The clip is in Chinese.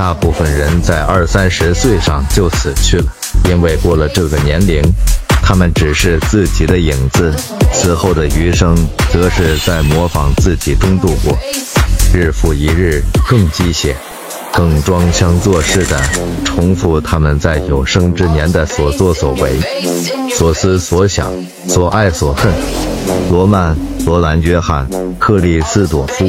大部分人在二三十岁上就死去了，因为过了这个年龄，他们只是自己的影子。此后的余生，则是在模仿自己中度过。日复一日，更机械、更装腔作势地重复他们在有生之年的所作所为、所思所想、所爱所恨。罗曼·罗兰·约翰·克里斯朵夫。